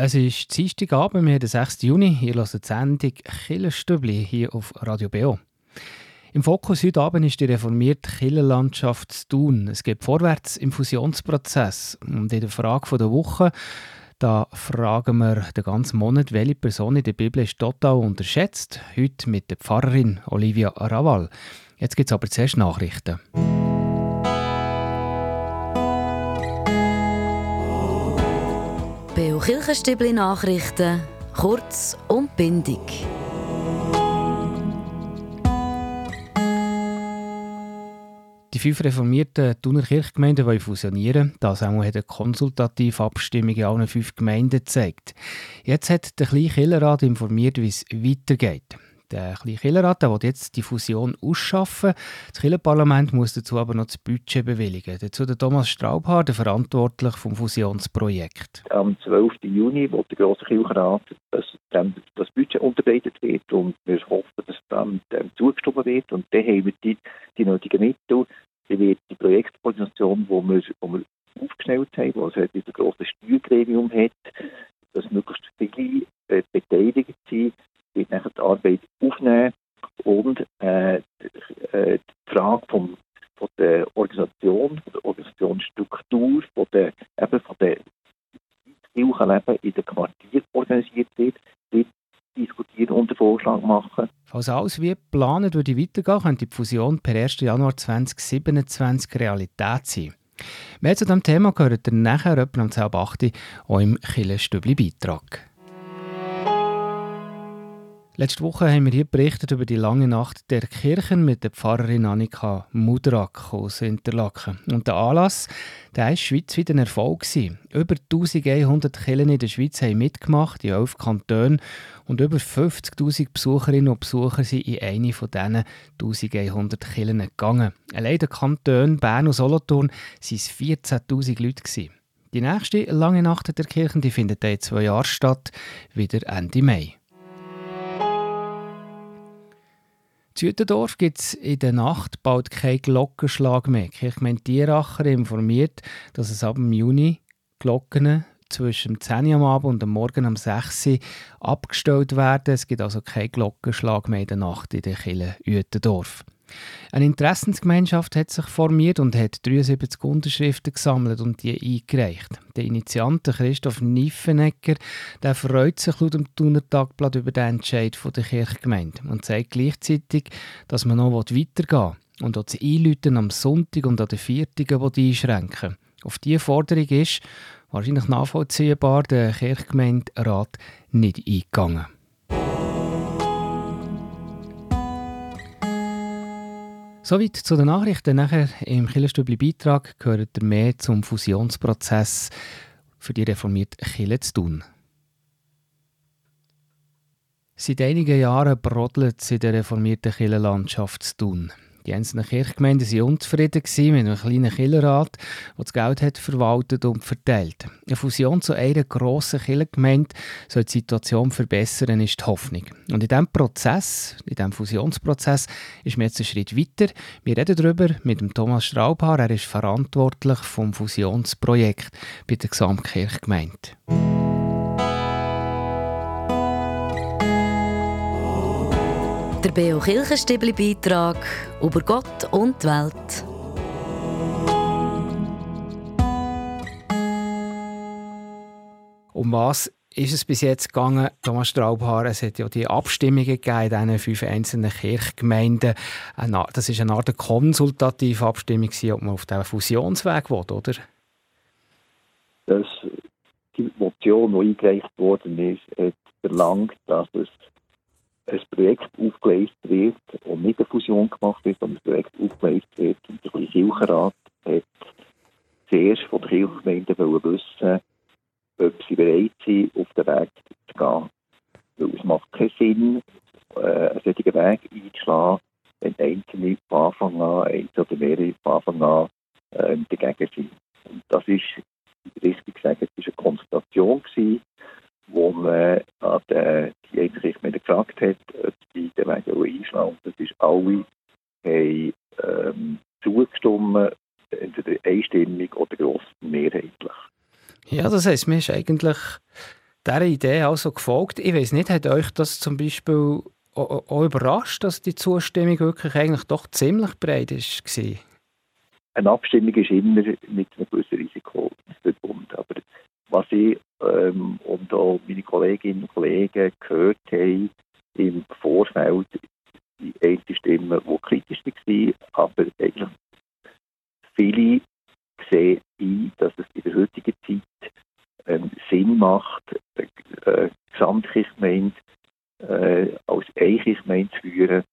Es ist Dienstagabend, wir haben den 6. Juni. Ihr hört die Sendung Killerstübli hier auf Radio BO. Im Fokus heute Abend ist die reformierte Killerlandschaft zu tun. Es geht vorwärts im Fusionsprozess. Und in der Frage der Woche da fragen wir den ganzen Monat, welche Person in der Bibel ist total unterschätzt. Heute mit der Pfarrerin Olivia Raval. Jetzt gibt es aber zuerst Nachrichten. Kirchenstübli Nachrichten, kurz und bindig. Die fünf reformierten Thuner Kirchgemeinden wollen fusionieren. Das auch hat eine konsultative Abstimmung in allen fünf Gemeinden gezeigt. Jetzt hat der kleine Killerrat informiert, wie es weitergeht. Der kleine Killerrat will jetzt die Fusion ausschaffen. Das Killerparlament muss dazu aber noch das Budget bewilligen. Dazu der Thomas Straubhaar, der Verantwortliche vom Fusionsprojekt. Am 12. Juni wird der grosse Kirchenrat, dass dem das Budget unterbreitet wird und wir hoffen, dass dann dem zugestimmt wird und dann haben wir die, die nötigen Mittel. Dann wird die Projektorganisation, die wir, wo wir aufgestellt haben, die also ein grosses Steuergremium hat, dass möglichst viele äh, beteiligt sind, wird nachher die Arbeit aufnehmen und äh, äh, die Frage vom, von der Organisation, von der Organisationsstruktur, von der, eben von der Kirchenleben in den Quartier organisiert wird, wird diskutieren und einen Vorschlag machen. Falls alles wie geplant würde weitergehen, könnte die Fusion per 1. Januar 2027 Realität sein. Mehr zu diesem Thema gehört ihr nachher etwa am 10.08 auch im Killenstübli-Beitrag. Letzte Woche haben wir hier berichtet über die lange Nacht der Kirchen mit der Pfarrerin Annika Muderak aus Interlaken. Und der Anlass der war schweizweit ein Erfolg. Über 1100 Kirchen in der Schweiz haben mitgemacht, in elf Kantonen. Und über 50'000 Besucherinnen und Besucher sind in eine von diesen 1100 Kirchen gegangen. Allein der Kanton Bern und Solothurn waren es 14'000 Leute. Die nächste lange Nacht der Kirchen die findet in zwei Jahren statt, wieder Ende Mai. Südendorf gibt es in der Nacht bald keinen Glockenschlag mehr. Die Kirchgemeinde Tieracher informiert, dass es ab dem Juni Glocken zwischen 10 Uhr am Abend und am Morgen um 6 Uhr abgestellt werden. Es gibt also keinen Glockenschlag mehr in der Nacht in der Kirche Uetendorf. Eine Interessensgemeinschaft hat sich formiert und hat 73 Unterschriften gesammelt und die eingereicht. Der Initiant Christoph Niffenegger der freut sich laut dem Thuner Tagblatt über den Entscheid der Kirchgemeinde und sagt gleichzeitig, dass man noch weitergehen will und auch das Einläuten am Sonntag und an den Viertigen einschränken Auf diese Forderung ist, wahrscheinlich nachvollziehbar, der Kirchgemeinderat nicht eingegangen. Soweit zu den Nachrichten. Nachher im Killerstübli-Beitrag gehört ihr mehr zum Fusionsprozess für die reformierte Kille zu tun. Seit einigen Jahren brodelt es in der reformierten Kirchenlandschaft zu tun. Die einzelnen Kirchgemeinden waren unzufrieden mit einem kleinen Kirchenrat, der das Geld hat verwaltet und verteilt. Eine Fusion zu einer grossen Kirchengemeinde soll die Situation verbessern, ist die Hoffnung. Und in diesem Prozess, in diesem Fusionsprozess, ist mir jetzt ein Schritt weiter. Wir reden darüber mit dem Thomas Straubhaar. Er ist verantwortlich vom Fusionsprojekt bei der Gesamtkirchgemeinde. Der B.O. Kirchenstibli-Beitrag über Gott und die Welt. Um was ist es bis jetzt gegangen, Thomas Straubhaar? Es hat ja die Abstimmungen gegeben in diesen fünf einzelnen Kirchgemeinden. Das war eine Art konsultative Abstimmung, ob man auf diesen Fusionsweg will, oder? Das, die Motion, die eingereicht worden ist, hat verlangt, dass es ein Projekt aufgelegt wird und nicht eine Fusion gemacht wird, sondern ein Projekt aufgelegt wird. Und der Kirchenrat hat zuerst von der Kirchgemeinde wissen, ob sie bereit sind, auf den Weg zu gehen. Weil es macht keinen Sinn, einen solchen Weg einzuschlagen, wenn Einzelne von Anfang an, eins oder mehrere von Anfang an äh, dagegen sind. Und das ist, richtig gesagt, es war eine Konsultation gewesen, wo man an die Einzelrichtgemeinde gefragt hat, ob sie den Weg einschlagen Das ist alle haben, ähm, zugestimmt, entweder einstimmig oder gross mehrheitlich. Ja, das heisst, man ist eigentlich dieser Idee also gefolgt. Ich weiß nicht, hat euch das zum Beispiel auch überrascht, dass die Zustimmung wirklich eigentlich doch ziemlich breit war? Eine Abstimmung ist immer mit einem gewissen Risiko verbunden. Aber was ich ähm, und auch meine Kolleginnen und Kollegen gehört haben im Vorfeld, die eine Stimme, die kritisch war, aber eigentlich viele sehen ein, dass es in der heutigen Zeit ähm, Sinn macht, eine äh, Gesamtkirchgemeinde äh, als Einkirchgemeinde zu führen,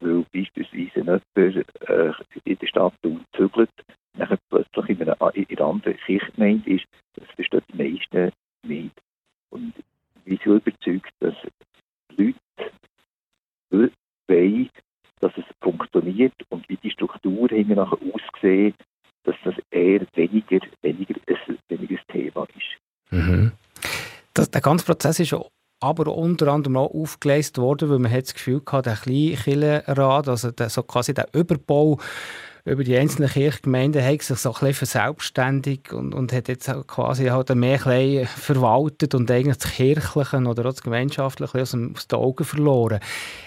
weil beispielsweise jemand äh, in der Stadt zügelt, nachher plötzlich in einer, in einer anderen Kirchgemeinde ist, das versteht die meisten nicht. Und wir sind überzeugt, dass Leute wollen, dass es funktioniert und wie die Struktur hinten nachher aussehen, dass das eher weniger, weniger, ein, weniger ein Thema ist. Mhm. Das, der ganze Prozess ist aber unter anderem auch aufgeleistet worden, weil man hat das Gefühl hatte, der Kleinkirchenrat, also der, so quasi der Überbau über die einzelnen Kirchgemeinden hat sich so ein bisschen verselbstständigt und, und hat jetzt quasi halt mehr ein verwaltet und eigentlich das Kirchliche oder auch das Gemeinschaftliche aus, aus den Augen verloren.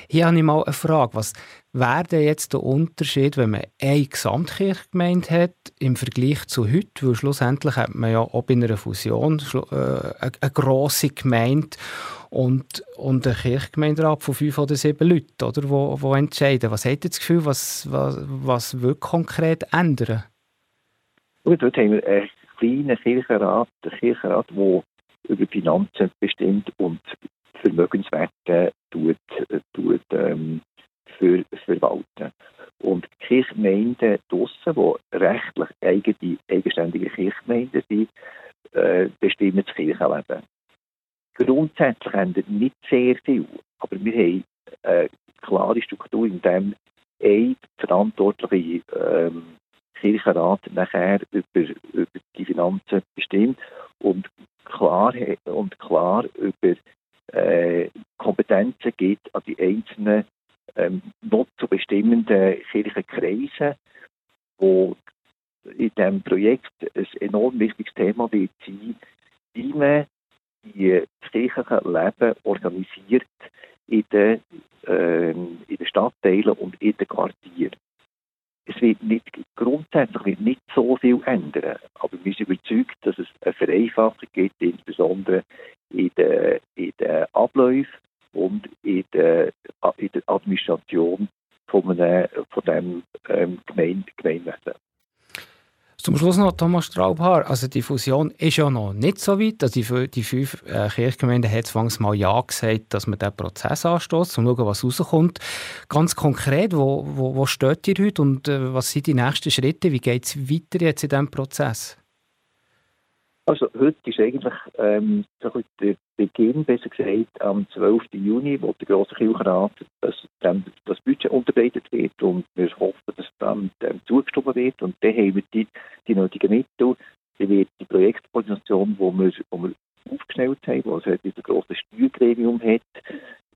Hier habe ich mal eine Frage. Was wäre denn jetzt der Unterschied, wenn man eine Gesamtkirchgemeinde hat im Vergleich zu heute? Weil schlussendlich hat man ja auch bei einer Fusion äh, eine grosse Gemeinde und, und ein Kirchgemeinderat von fünf oder sieben Leuten, oder, wo, wo entscheiden. Was hat ihr das Gefühl, was, was, was wird konkret ändern? Gut, dort haben wir einen kleinen Kirchenrat, einen Kirchenrat, der über Finanzen bestimmt und Vermögenswerte tut, tut, ähm, für, verwalten. Und Kirchgemeinden draussen, die rechtlich eigene, eigenständige Kirchgemeinden sind, äh, bestimmen das Kirchenleben. Grundsätzlich ändert nicht sehr viel, aber wir haben eine klare Struktur, in dem ein verantwortliche ähm, Kirchenrat nachher über, über die Finanzen bestimmt und klar, und klar über äh, Kompetenzen gibt an die einzelnen ähm, noch zu bestimmenden Kirchenkreisen, wo in diesem Projekt ein enorm wichtiges Thema wird sein, wie man die kirchliche Leben organisiert in den, äh, in den Stadtteilen und in den Quartieren. Es wird nicht, grundsätzlich wird nicht so viel ändern, aber wir sind überzeugt, dass es eine Vereinfachung gibt, insbesondere in den, in den Abläufen und in der, in der Administration von, einem, von dem ähm, Gemeinde, Gemeinwesen. Zum Schluss noch Thomas Straubhaar. Also die Fusion ist ja noch nicht so weit. Also die, die fünf äh, Kirchgemeinden haben zwangs mal Ja gesagt, dass man diesen Prozess anstößt, um zu schauen, was rauskommt. Ganz konkret, wo, wo, wo steht ihr heute und äh, was sind die nächsten Schritte? Wie geht es weiter jetzt in diesem Prozess? Also heute ist eigentlich ähm, der Beginn, besser gesagt, am 12. Juni, wo der grosse Kirchenrat das, das Budget unterbreitet wird und wir hoffen, dass dann dem zugestimmt wird und dann haben wir die, die nötigen Mittel, dann wird die Projektorganisation, wo wir, wo wir aufgestellt haben, wo es heute ein grosses Steuergremium hat,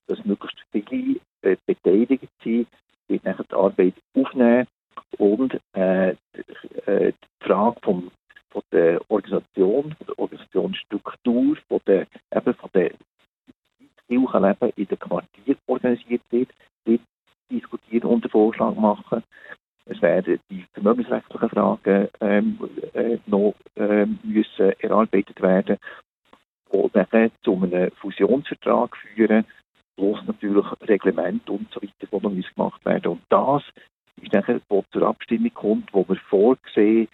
dass möglichst viele äh, beteiligt sind, wird nachher die Arbeit aufnehmen und äh, äh, die Frage vom von der Organisation, von der Organisationsstruktur, von der, eben von der Kirchenleben in den Quartier organisiert wird, wird diskutieren und einen Vorschlag machen. Es werden die vermögensrechtlichen Fragen ähm, äh, noch ähm, müssen erarbeitet werden und dann zu einem Fusionsvertrag führen, plus natürlich Reglement und so weiter, die noch gemacht werden. Und das ist dann, was zur Abstimmung kommt, wo wir vorgesehen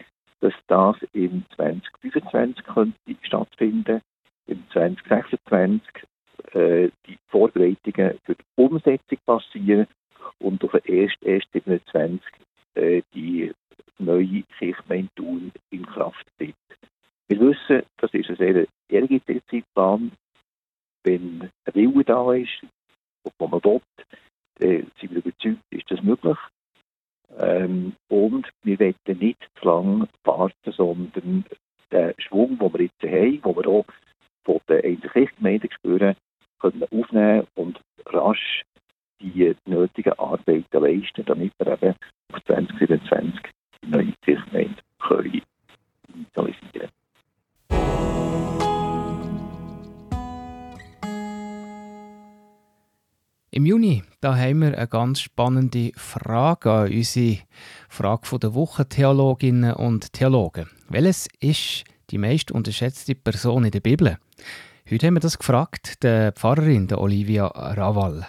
dass das im 2025 könnte stattfinden im 2026 äh, die Vorbereitungen für die Umsetzung passieren und auf den 1.1.27 äh, die neue Kirchgemeinde Thun in Kraft tritt. Wir wissen, das ist ein sehr ehrgeiziger Zeitplan. Wenn ein Wille da ist, wo man dort, äh, sind wir überzeugt, ist das möglich. Ähm, und wir wollen nicht zu lange warten, sondern den Schwung, den wir jetzt haben, den wir auch von den einzelnen Gemeinden spüren, können aufnehmen und rasch die nötigen Arbeiten leisten, damit wir eben auf 2027 die neue Kirchgemeinde können digitalisieren. Im Juni da haben wir eine ganz spannende Frage an unsere Frage der Woche Theologinnen und Theologen. Welches ist die meist unterschätzte Person in der Bibel? Heute haben wir das gefragt, der Pfarrerin der Olivia Raval.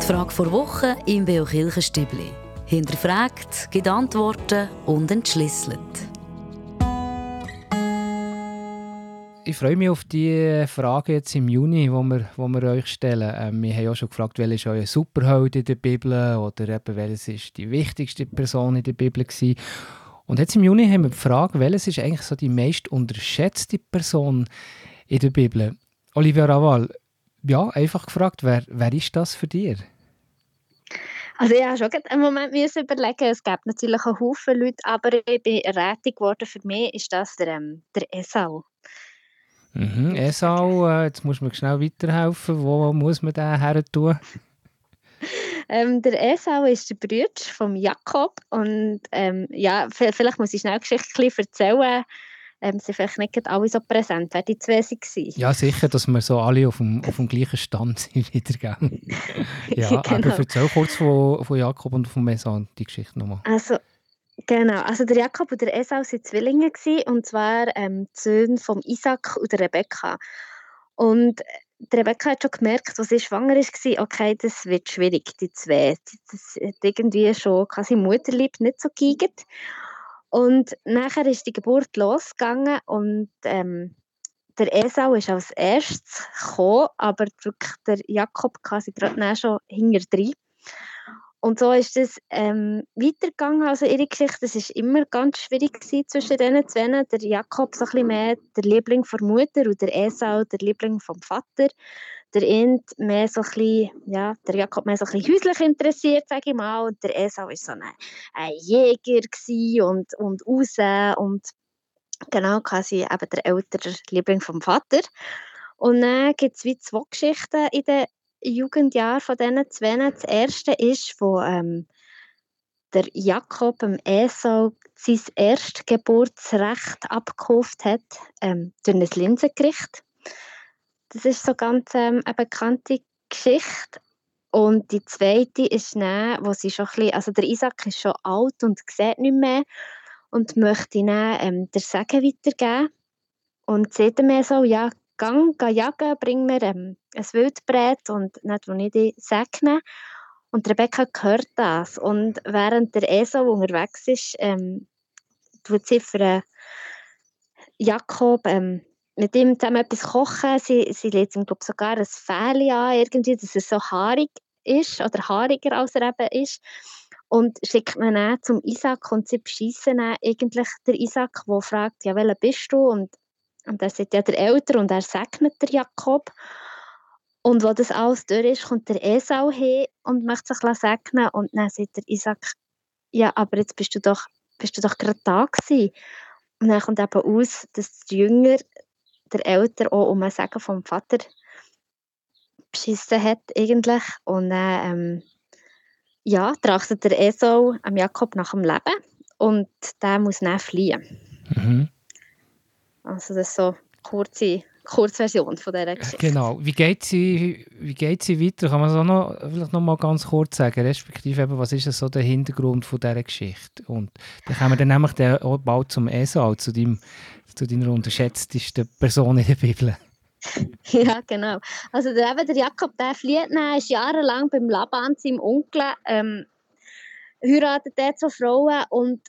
Die Frage vor Woche im Beo Kirchenstübli. Hinterfragt, gibt Antworten und entschlüsselt. ich freue mich auf die Frage jetzt im Juni, wo wir, wo wir euch stellen. Ähm, wir haben auch schon gefragt, welcher ist euer Superheld in der Bibel oder eben, welches ist die wichtigste Person in der Bibel gewesen. Und jetzt im Juni haben wir die Frage, welches ist eigentlich so die meist unterschätzte Person in der Bibel? Olivia Raval, ja, einfach gefragt, wer, wer ist das für dich? Also ich habe schon einen Moment müssen überlegen. Es gibt natürlich einen Haufen Leute, aber ich bin Rettung geworden. Für mich ist das der, ähm, der Esau. Mhm. Esau, äh, jetzt muss man schnell weiterhelfen. Wo muss man den her tun? Ähm, der Esau ist der Bruder von Jakob und ähm, ja, vielleicht muss ich schnell Geschichte erzählen. Ähm, sind vielleicht nicht alle so präsent, wer die zwei waren. Ja, sicher, dass wir so alle auf dem, auf dem gleichen Stand sind wieder. ja, genau. aber erzähl kurz von, von Jakob und von Esau die Geschichte nochmal. Also, Genau, also der Jakob und der Esau waren Zwillinge und zwar ähm, die Söhne von Isaac und der Rebekka. Und die Rebecca hat schon gemerkt, als sie schwanger war, okay, das wird schwierig, die zwei. Das hat irgendwie schon quasi Mutterlieb nicht so geigert. Und nachher ist die Geburt losgegangen und ähm, der Esau ist als erstes gekommen, aber der Jakob quasi gerade schon hinter. Und so ist es ähm, weitergegangen. Also ihre Geschichte, das ist immer ganz schwierig zwischen diesen zwei. Der Jakob so ein bisschen mehr der Liebling der Mutter und der Esau der Liebling vom Vater. Der End mehr so ein bisschen, ja, der Jakob mehr so ein bisschen häuslich interessiert, sage ich mal. Und der Esau war so ein, ein Jäger und, und raus und genau quasi eben der ältere Liebling vom Vater. Und dann gibt es zwei Geschichten in den Jugendjahr von diesen zwei. Das erste ist, wo ähm, der Jakob dem Esau sein Erstgeburtsrecht abgekauft hat ähm, durch ein Linsengericht. Das ist so ganz ähm, eine bekannte Geschichte. Und die zweite ist dann, wo sie schon ein bisschen, also der Isaac ist schon alt und sieht nicht mehr und möchte dann ähm, der Segen weitergeben. Und sieht mir so, ja, gang, gang jagen, bring mir ähm, ein Wildbrett und nicht, wo ich die segne. Und Rebecca hört das. Und während der Esau unterwegs ist, ähm, tut sie für äh, Jakob ähm, mit ihm zusammen etwas kochen. Sie, sie lädt ihm, glaube sogar ein Fähli an, irgendwie, dass er so haarig ist oder haariger als er eben ist. Und schickt ihn dann zum Isaac und sie beschießen eigentlich der Isaac, der fragt, ja, welcher bist du? Und und er sagt ja der Älter und er segnet der Jakob. Und wo das alles durch ist, kommt der Esau hin und möchte sich segnen. Und dann sagt der Isaac, ja, aber jetzt bist du doch, bist du doch gerade da gewesen. Und dann kommt eben aus, dass der Jünger, der Älter, auch um ein Segen vom Vater beschissen hat eigentlich. Und dann, ähm, ja, trachtet der Esau am Jakob nach dem Leben und der muss dann fliehen. Mhm. Also das ist so kurze Kurzversion von dieser Geschichte. Genau. Wie geht sie, wie geht sie weiter? Kann man das auch noch, vielleicht noch mal ganz kurz sagen? Respektive, eben, was ist so der Hintergrund von dieser Geschichte? Und dann kommen wir dann nämlich dann auch bald zum Esau, zu, deinem, zu deiner unterschätztesten Person in der Bibel. ja, genau. Also der, eben, der Jakob, der flieht dann, ist jahrelang beim Laban, seinem Onkel, ähm, heiratet er zwei Frauen und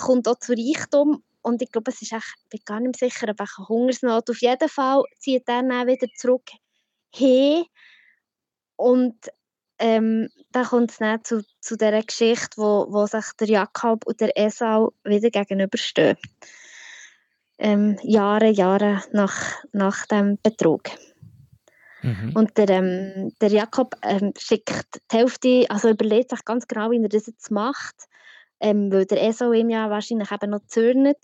kommt auch zu Reichtum und ich glaube, es ist echt, ich bin gar nicht sicher, ob eine Hungersnot. Auf jeden Fall zieht er dann wieder zurück hin. Und ähm, dann kommt es dann zu, zu dieser Geschichte, wo, wo sich der Jakob und der Esau wieder gegenüberstehen. Ähm, Jahre, Jahre nach, nach dem Betrug. Mhm. Und der, ähm, der Jakob ähm, schickt die Hälfte, also überlegt sich ganz genau, wie er das jetzt macht ähm, weil der ESO ihm ja wahrscheinlich eben noch zürnet.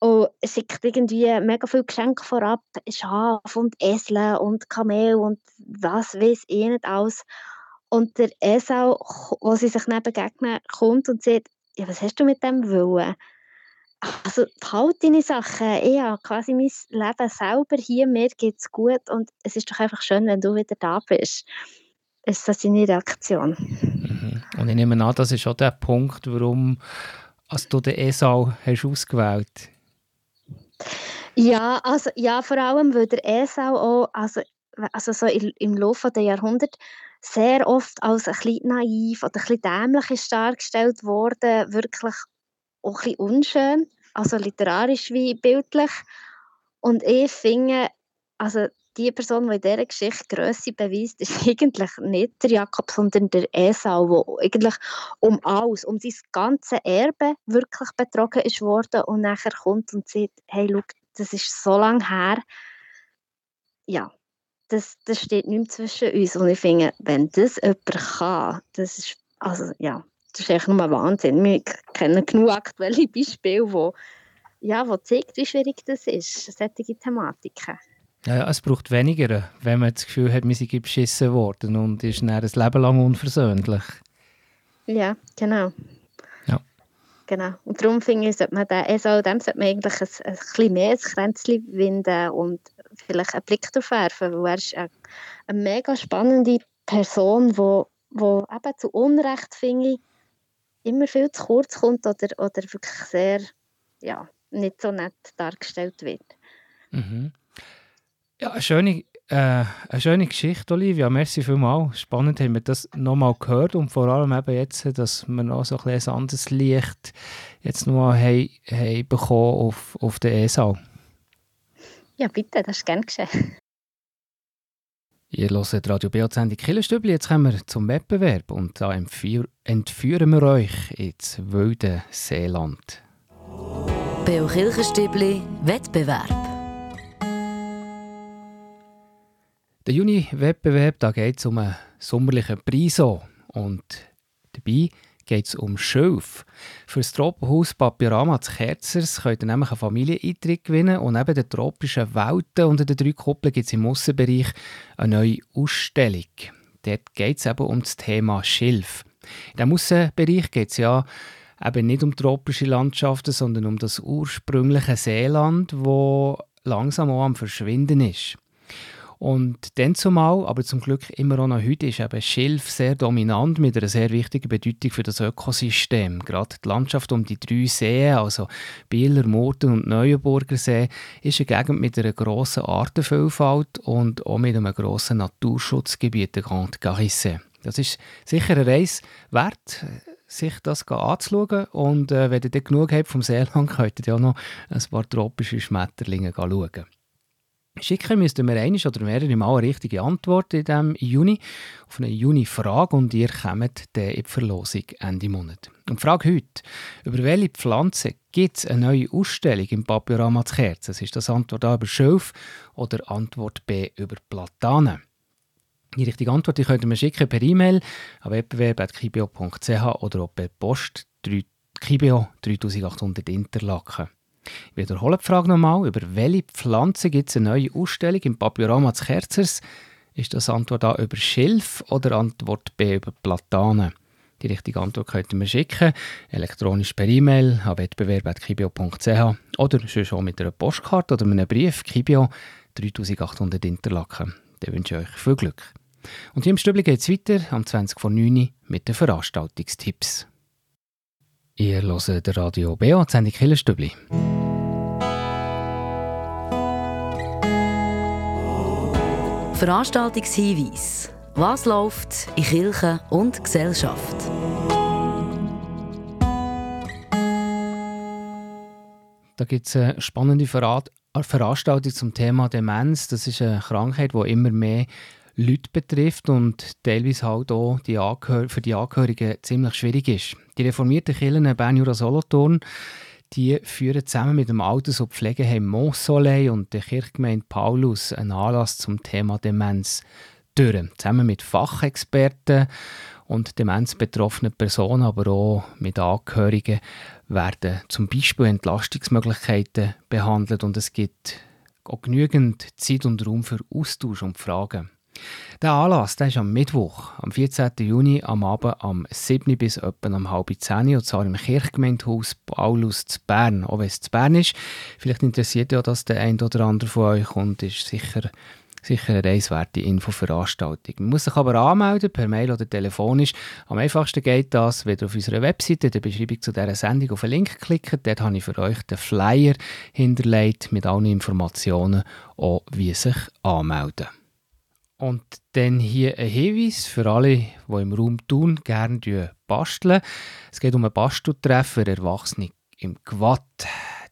Und schickt irgendwie mega viele Geschenke vorab, Schaf und Esel und Kamel und was weiß ich nicht alles. Und der Esau, wo sie sich dann begegnen, kommt und sagt, ja, was hast du mit dem wollen? Also behalte deine Sachen. Ich habe quasi mein Leben selber hier, mir geht es gut und es ist doch einfach schön, wenn du wieder da bist. Ist das deine Reaktion? Und ich nehme an, das ist auch der Punkt, warum als du den Esau hast ausgewählt Ja, also, ja, vor allem, weil der Esau auch, also, also so im Laufe der Jahrhunderte sehr oft als ein bisschen naiv oder ein bisschen dämlich ist dargestellt worden, wirklich auch ein bisschen unschön, also literarisch wie bildlich. Und ich finde, also die Person, die in dieser Geschichte Größe beweist, ist eigentlich nicht der Jakob, sondern der Esau, der eigentlich um alles, um sein ganzes Erbe wirklich betrogen ist worden und nachher kommt und sagt, hey, schau, das ist so lange her. Ja, das, das steht nicht mehr zwischen uns. Und ich finde, wenn das jemand kann, das ist, also ja, das ist echt nur Wahnsinn. Wir kennen genug aktuelle Beispiele, wo, ja, wo zeigt, wie schwierig das ist, solche Thematiken. Ja, es braucht weniger, wenn man das Gefühl hat, wir sind beschissen worden und ist dann ein Leben lang unversöhnlich. Ja, genau. Ja. Genau. Und darum finde ich, sollte man den, also dem sollte man eigentlich ein, ein bisschen mehr ins Kränzchen winden und vielleicht einen Blick darauf werfen, weil er ist eine, eine mega spannende Person, die wo, wo eben zu Unrecht, finde ich, immer viel zu kurz kommt oder, oder wirklich sehr, ja, nicht so nett dargestellt wird. Mhm. Ja, eine schöne, äh, eine schöne Geschichte, Olivia. Merci vielmals. Spannend haben wir das nochmal gehört und vor allem eben jetzt, dass wir noch so ein, ein anderes Licht jetzt nochmal haben, haben bekommen auf, auf den ESA. Ja, bitte, das ist gerne geschehen. Ihr hört Radio BO-Sendung Killerstübli. Jetzt kommen wir zum Wettbewerb und da entführen wir euch ins wilde Seeland. BO Kirchenstübli Wettbewerb. Der Juni-Wettbewerb, da geht es um einen sommerlichen Preis und dabei geht es um Schilf. Für das Tropenhaus Papyrama zu Kerzers könnt ihr nämlich einen Familieneintritt gewinnen und neben den tropischen Welten unter den drei Kuppeln gibt es im Aussenbereich eine neue Ausstellung. Dort geht es eben um das Thema Schilf. In diesem Aussenbereich geht es ja eben nicht um tropische Landschaften, sondern um das ursprüngliche Seeland, wo langsam auch am Verschwinden ist. Und dann zumal, aber zum Glück immer auch noch heute, ist eben Schilf sehr dominant mit einer sehr wichtigen Bedeutung für das Ökosystem. Gerade die Landschaft um die drei Seen, also Bieler, Murten und Neuenburger See, ist eine Gegend mit einer grossen Artenvielfalt und auch mit einem grossen Naturschutzgebiet, der Grand Garisse. Das ist sicher eine Reise wert, sich das anzuschauen. Und äh, wenn ihr genug habt vom Seeland, könnt ihr auch noch ein paar tropische Schmetterlinge schauen. Schicken müssten wir eine oder mehrere Mal eine richtige Antwort in diesem Juni auf eine Juni-Frage und ihr kommt dann in die Verlosung Ende Monat. Und die Frage heute, über welche Pflanze gibt es eine neue Ausstellung im Papyrama zu Kerzen? Ist das Antwort A über Schilf oder Antwort B über Platanen? Die richtige Antwort die könnt ihr mir schicken per E-Mail an wettbewerb.kibio.ch oder auch per Post 3, Kibio 3800 Interlaken. Ich wiederhole die Frage nochmal. Über welche Pflanze gibt es eine neue Ausstellung im Papyrama des Kerzers? Ist das Antwort A über Schilf oder Antwort B über Platanen? Die richtige Antwort könnt ihr mir schicken, elektronisch per E-Mail an wettbewerb.kibio.ch oder schon mit einer Postkarte oder einem Brief Kibio 3800 Interlaken. Dann wünsche ich euch viel Glück. Und hier im Stübli geht es weiter am 20 vor 9 mit den Veranstaltungstipps. Ihr hört der Radio BA, die Sendung Killerstübli. Veranstaltungshinweis. Was läuft in Kirche und Gesellschaft? Da gibt es eine spannende Veranstaltung zum Thema Demenz. Das ist eine Krankheit, die immer mehr Leute betrifft und teilweise halt auch die für die Angehörigen ziemlich schwierig ist. Die reformierten Kirchen Bern Solothurn die führen zusammen mit dem Alters- und Pflegeheim Montsoleil und der Kirchgemeinde Paulus einen Anlass zum Thema Demenz durch. Zusammen mit Fachexperten und demenzbetroffenen Personen, aber auch mit Angehörigen werden zum Beispiel Entlastungsmöglichkeiten behandelt und es gibt auch genügend Zeit und Raum für Austausch und Fragen. Der Anlass der ist am Mittwoch, am 14. Juni, am Abend am 7. bis etwa um halb 10 und zwar im Kirchgemeindehaus Paulus zu Bern. Auch wenn es zu Bern ist, vielleicht interessiert ja das der ein oder andere von euch und ist sicher Sicher eine reiswerte Infoveranstaltung. Man muss sich aber anmelden, per Mail oder telefonisch. Am einfachsten geht das, wenn ihr auf unserer Webseite der Beschreibung zu dieser Sendung auf den Link klickt. Dort habe ich für euch den Flyer hinterlegt mit allen Informationen, auch wie sich anmelden. Und dann hier ein Hinweis für alle, die im Raum tun, gerne basteln. Es geht um ein Basteltreff für Erwachsene im Quad.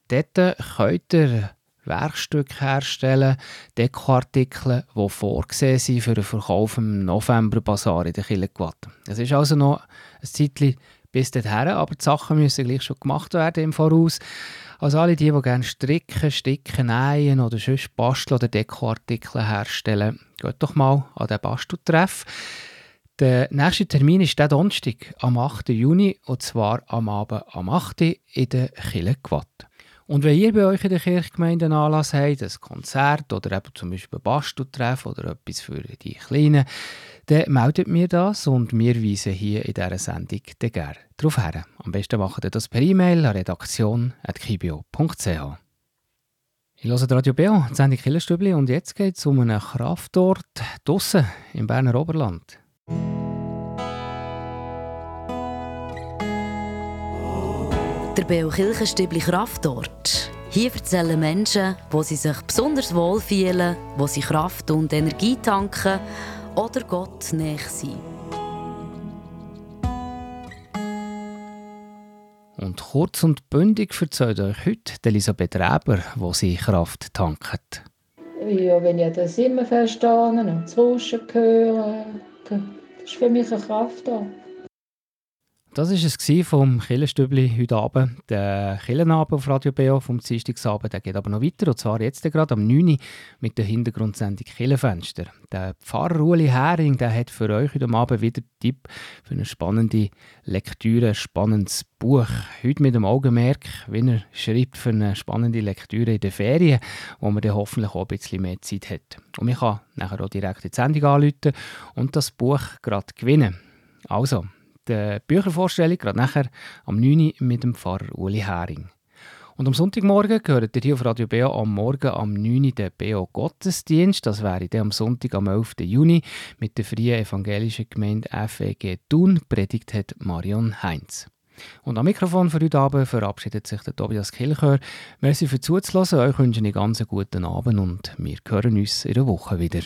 Dort könnt ihr Werkstücke herstellen, Dekoartikel, die vorgesehen sind für den Verkauf im November-Basar in der Killequat. Es ist also noch ein Zeitchen bis dorthin, aber die Sachen müssen gleich schon gemacht werden im Voraus. Also alle die, die gerne stricken, sticken, nähen oder sonst basteln oder Dekoartikel herstellen, geht doch mal an den Basteltreff. Der nächste Termin ist der Donnerstag am 8. Juni und zwar am Abend am 8. in der Kille und wenn ihr bei euch in der Kirchgemeinde einen Anlass habt, ein Konzert oder eben zum Beispiel ein Basteltreff oder etwas für die Kleinen, dann meldet mir das und wir weisen hier in dieser Sendung dann gerne darauf her. Am besten macht ihr das per E-Mail an redaktion.kibio.ch. Ich höre Radio Beo, die Sendung Killerstübli und jetzt geht es um einen Kraftort draussen im Berner Oberland. Der Beo Kirchenstübli Kraftort. Hier erzählen Menschen, wo sie sich besonders wohl fühlen, wo sie Kraft und Energie tanken oder Gott näher sind. Und kurz und bündig erzählt euch heute Elisabeth Reber, wo sie Kraft tankt. Ja, wenn ich das immer verstehe und das Rauschen höre, das ist für mich eine Kraft da. Das war es vom Killenstübli heute Abend. Der Killenabend auf Radio BO vom Dienstagsabend, der geht aber noch weiter. Und zwar jetzt gerade am 9. Uhr mit der Hintergrundsendung Killenfenster. Der Pfarrer Ueli Hering der hat für euch heute Abend wieder Tipp für eine spannende Lektüre, ein spannendes Buch. Heute mit dem Augenmerk, wie er schreibt, für eine spannende Lektüre in den Ferien, wo man dann hoffentlich auch ein bisschen mehr Zeit hat. Und man kann nachher auch direkt die Sendung anrufen und das Buch gerade gewinnen. Also, die Büchervorstellung, gerade nachher am 9. Uhr mit dem Pfarrer Uli Hering. Und am Sonntagmorgen gehört ihr hier auf Radio BO am Morgen am 9. Uhr den BO Gottesdienst. Das wäre dann am Sonntag am 11. Juni mit der Freien Evangelischen Gemeinde FEG Thun. Predigt hat Marion Heinz. Und am Mikrofon für heute Abend verabschiedet sich der Tobias Kilchör. Merci für zuzulassen. Euch wünsche ich einen ganz guten Abend und wir hören uns in der Woche wieder.